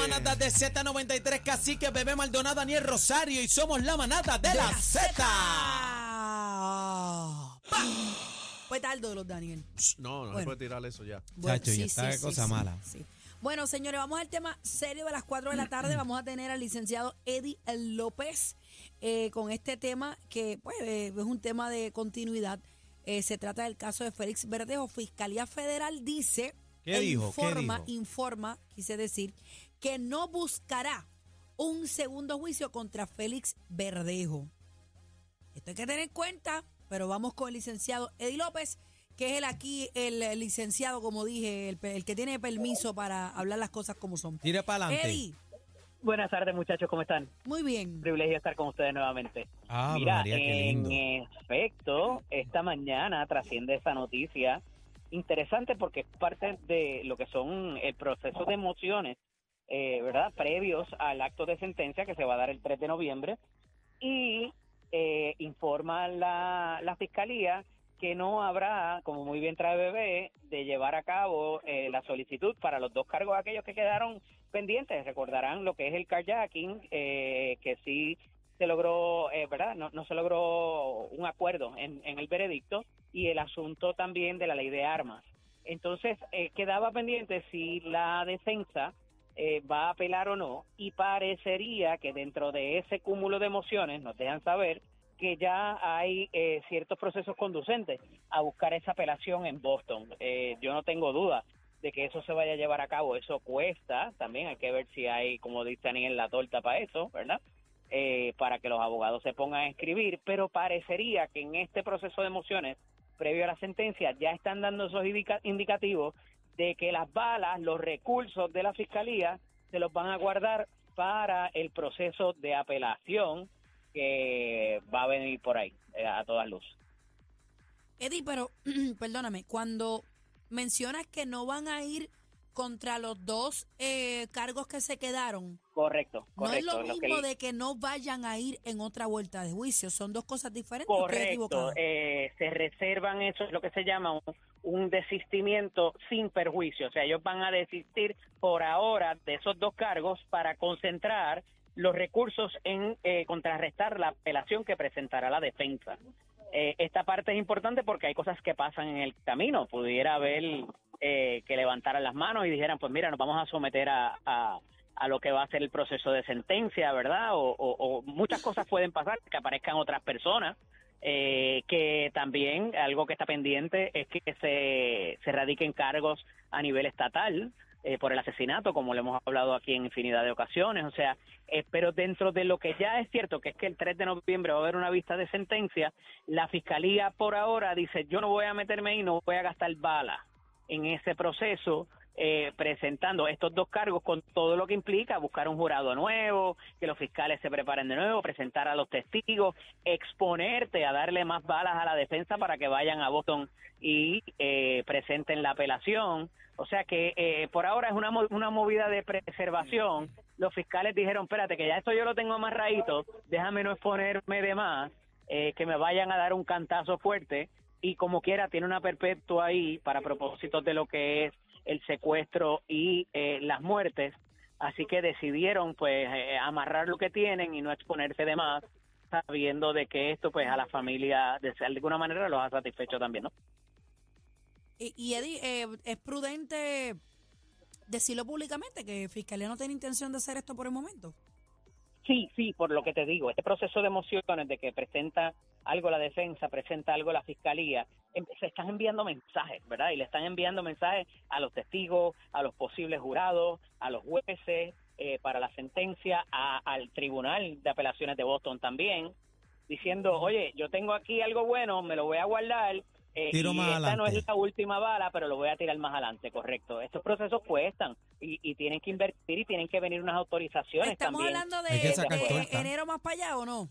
manada de Z93, Cacique, Bebé Maldonado, Daniel Rosario y somos la manada de, la, Z. Fue tarde los Daniel. No, no se Bueno. puede tirar eso ya. Chacho, ya está cosa mala. sí. Bueno, señores, vamos al tema serio de las 4 de la tarde. Vamos a tener al licenciado Eddie López eh, con este tema que pues, eh, es un tema de continuidad. Eh, se trata del caso de Félix Verdejo. Fiscalía Federal dice, ¿Qué e dijo? ¿Qué informa, dijo? informa, quise decir, que no buscará un segundo juicio contra Félix Verdejo. Esto hay que tener en cuenta, pero vamos con el licenciado Eddie López, que es el aquí, el, licenciado, como dije, el, que tiene permiso para hablar las cosas como son. Tire para adelante. Eddie, Buenas tardes, muchachos, ¿cómo están? muy bien. Privilegio estar con ustedes nuevamente. Ah, Mira, María, qué lindo. en efecto, esta mañana trasciende esa noticia interesante porque es parte de lo que son el proceso de emociones, eh, ¿verdad? Previos al acto de sentencia que se va a dar el 3 de noviembre y eh, informa la, la fiscalía que no habrá, como muy bien trae bebé, de llevar a cabo eh, la solicitud para los dos cargos aquellos que quedaron pendientes. Recordarán lo que es el carjacking, eh, que sí se logró, eh, ¿verdad? No, no se logró un acuerdo en, en el veredicto y el asunto también de la ley de armas. Entonces, eh, quedaba pendiente si la defensa eh, va a apelar o no y parecería que dentro de ese cúmulo de emociones nos dejan saber que ya hay eh, ciertos procesos conducentes a buscar esa apelación en Boston. Eh, yo no tengo duda de que eso se vaya a llevar a cabo. Eso cuesta, también hay que ver si hay, como dicen en la torta para eso, ¿verdad? Eh, para que los abogados se pongan a escribir, pero parecería que en este proceso de emociones, previo a la sentencia, ya están dando esos indica- indicativos de que las balas, los recursos de la fiscalía, se los van a guardar para el proceso de apelación que va a venir por ahí, eh, a todas luces. Eddie, pero perdóname, cuando mencionas que no van a ir contra los dos eh, cargos que se quedaron, Correcto, no es lo lo que- mismo de que no vayan a ir en otra vuelta de juicio, son dos cosas diferentes. ¿o estoy Correcto, eh, se reservan eso, es lo que se llama un, un desistimiento sin perjuicio, o sea, ellos van a desistir por ahora de esos dos cargos para concentrar los recursos en eh, contrarrestar la apelación que presentará la defensa. Eh, esta parte es importante porque hay cosas que pasan en el camino, pudiera haber eh, que levantaran las manos y dijeran, pues mira, nos vamos a someter a, a a lo que va a ser el proceso de sentencia, ¿verdad? O, o- muchas cosas pueden pasar, que aparezcan otras personas, eh, que también algo que está pendiente es que se, se radiquen cargos a nivel estatal eh, por el asesinato, como lo hemos hablado aquí en infinidad de ocasiones, o sea, eh, pero dentro de lo que ya es cierto, que es que el 3 de noviembre va a haber una vista de sentencia, la fiscalía por ahora dice, yo no voy a meterme ahí, no voy a gastar balas en ese proceso eh, presentando estos dos cargos con todo lo que implica buscar un jurado nuevo, que los fiscales se preparen de nuevo, presentar a los testigos, exponerte a darle más balas a la defensa para que vayan a Boston y eh, presenten la apelación. O sea que eh, por ahora es una, una movida de preservación. Los fiscales dijeron, espérate, que ya esto yo lo tengo amarradito, déjame no exponerme de más, eh, que me vayan a dar un cantazo fuerte y como quiera tiene una perpetua ahí para propósitos de lo que es el secuestro y eh, las muertes, así que decidieron pues eh, amarrar lo que tienen y no exponerse de más, sabiendo de que esto pues a la familia de alguna manera los ha satisfecho también, ¿no? Y, y Eddie, eh, ¿es prudente decirlo públicamente que Fiscalía no tiene intención de hacer esto por el momento? Sí, sí, por lo que te digo, este proceso de emociones de que presenta algo la defensa, presenta algo la fiscalía, em- se están enviando mensajes, ¿verdad? Y le están enviando mensajes a los testigos, a los posibles jurados, a los jueces eh, para la sentencia, a- al Tribunal de Apelaciones de Boston también, diciendo, oye, yo tengo aquí algo bueno, me lo voy a guardar. eh, Tiro y más esta no es la última bala, pero lo voy a tirar más adelante, correcto. Estos procesos cuestan y, y tienen que invertir y tienen que venir unas autorizaciones ¿Estamos también. hablando de, de enero más para allá o no?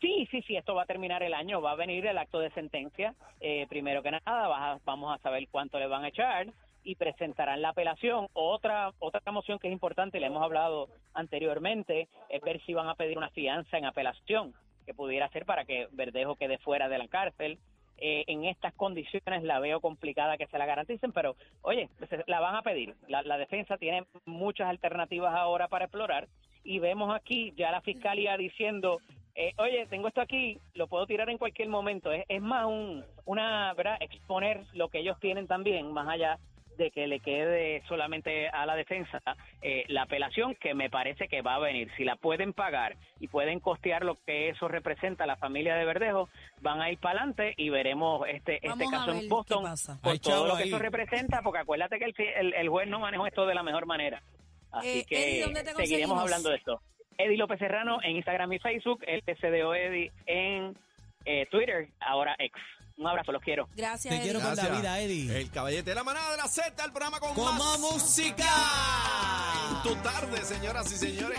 Sí, sí, sí, esto va a terminar el año, va a venir el acto de sentencia. Eh, primero que nada, vamos a saber cuánto le van a echar y presentarán la apelación. Otra otra moción que es importante, le hemos hablado anteriormente, es ver si van a pedir una fianza en apelación, que pudiera ser para que Verdejo quede fuera de la cárcel. eh, en estas condiciones la veo complicada que se la garanticen, pero oye, la van a pedir. La, la defensa tiene muchas alternativas ahora para explorar y vemos aquí ya la fiscalía diciendo eh, oye, tengo esto aquí, lo puedo tirar en cualquier momento. Es, es más un, una, ¿verdad? Exponer lo que ellos tienen también, más allá de que le quede solamente a la defensa eh, la apelación que me parece que va a venir. Si la pueden pagar y pueden costear lo que eso representa a la familia de Verdejo, van a ir para adelante y veremos este, este caso en Boston por todo lo que eso representa, porque acuérdate que el, el, juez no manejó esto de la mejor manera. Así eh, que seguiremos hablando de esto. Eddie López Serrano en Instagram y Facebook, el SDO Eddie en eh, Twitter, ahora ex. Un abrazo, los quiero. Gracias, Te quiero con la vida, Eddie. El caballete de la manada de la Z, el programa con, más, música. En tu tarde, señoras y señores.